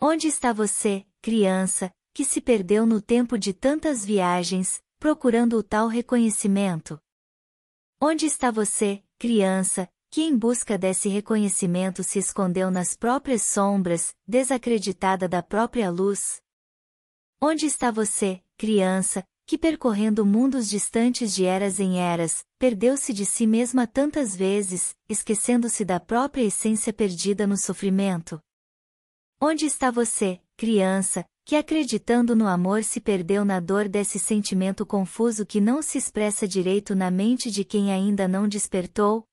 Onde está você, criança, que se perdeu no tempo de tantas viagens, procurando o tal reconhecimento? Onde está você, criança, que em busca desse reconhecimento se escondeu nas próprias sombras, desacreditada da própria luz? Onde está você, criança, que percorrendo mundos distantes de eras em eras, perdeu-se de si mesma tantas vezes, esquecendo-se da própria essência perdida no sofrimento? Onde está você, criança, que acreditando no amor se perdeu na dor desse sentimento confuso que não se expressa direito na mente de quem ainda não despertou?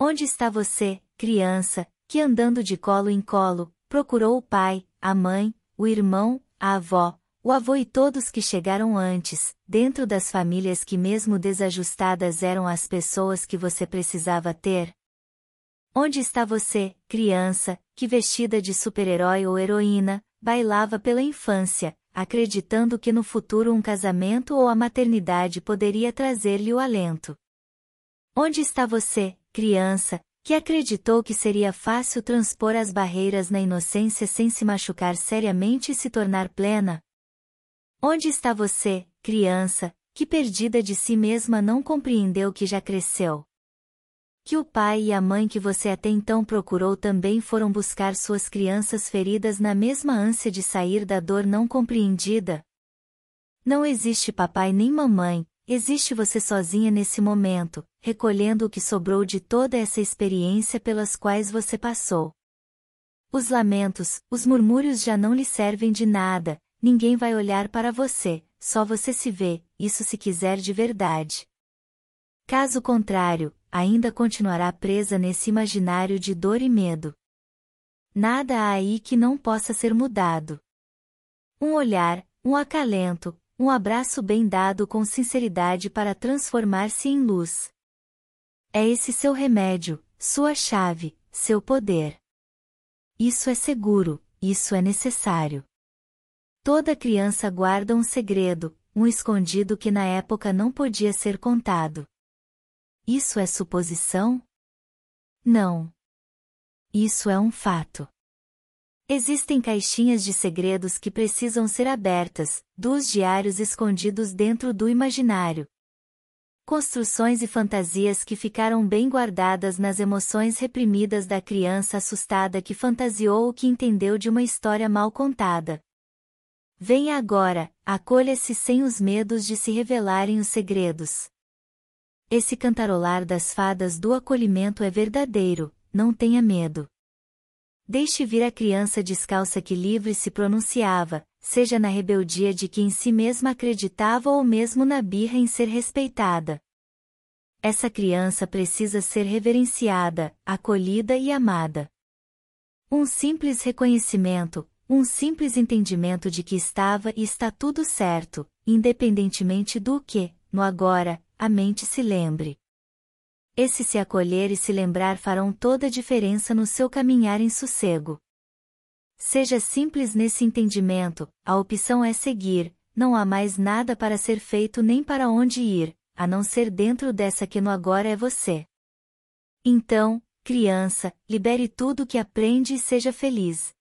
Onde está você, criança, que andando de colo em colo, procurou o pai, a mãe, o irmão, a avó, o avô e todos que chegaram antes, dentro das famílias que mesmo desajustadas eram as pessoas que você precisava ter? Onde está você, criança, que vestida de super-herói ou heroína, bailava pela infância, acreditando que no futuro um casamento ou a maternidade poderia trazer-lhe o alento? Onde está você, criança, que acreditou que seria fácil transpor as barreiras na inocência sem se machucar seriamente e se tornar plena? Onde está você, criança, que perdida de si mesma não compreendeu que já cresceu? Que o pai e a mãe que você até então procurou também foram buscar suas crianças feridas na mesma ânsia de sair da dor não compreendida? Não existe papai nem mamãe, Existe você sozinha nesse momento, recolhendo o que sobrou de toda essa experiência pelas quais você passou. Os lamentos, os murmúrios já não lhe servem de nada, ninguém vai olhar para você, só você se vê, isso se quiser de verdade. Caso contrário, ainda continuará presa nesse imaginário de dor e medo. Nada há aí que não possa ser mudado. Um olhar, um acalento, um abraço bem dado com sinceridade para transformar-se em luz. É esse seu remédio, sua chave, seu poder. Isso é seguro, isso é necessário. Toda criança guarda um segredo, um escondido que na época não podia ser contado. Isso é suposição? Não. Isso é um fato. Existem caixinhas de segredos que precisam ser abertas, dos diários escondidos dentro do imaginário. Construções e fantasias que ficaram bem guardadas nas emoções reprimidas da criança assustada que fantasiou o que entendeu de uma história mal contada. Venha agora, acolha-se sem os medos de se revelarem os segredos. Esse cantarolar das fadas do acolhimento é verdadeiro, não tenha medo. Deixe vir a criança descalça que livre se pronunciava, seja na rebeldia de que em si mesma acreditava ou mesmo na birra em ser respeitada. Essa criança precisa ser reverenciada, acolhida e amada. Um simples reconhecimento, um simples entendimento de que estava e está tudo certo, independentemente do que, no agora, a mente se lembre. Esse se acolher e se lembrar farão toda a diferença no seu caminhar em sossego. Seja simples nesse entendimento, a opção é seguir, não há mais nada para ser feito nem para onde ir, a não ser dentro dessa que no agora é você. Então, criança, libere tudo o que aprende e seja feliz.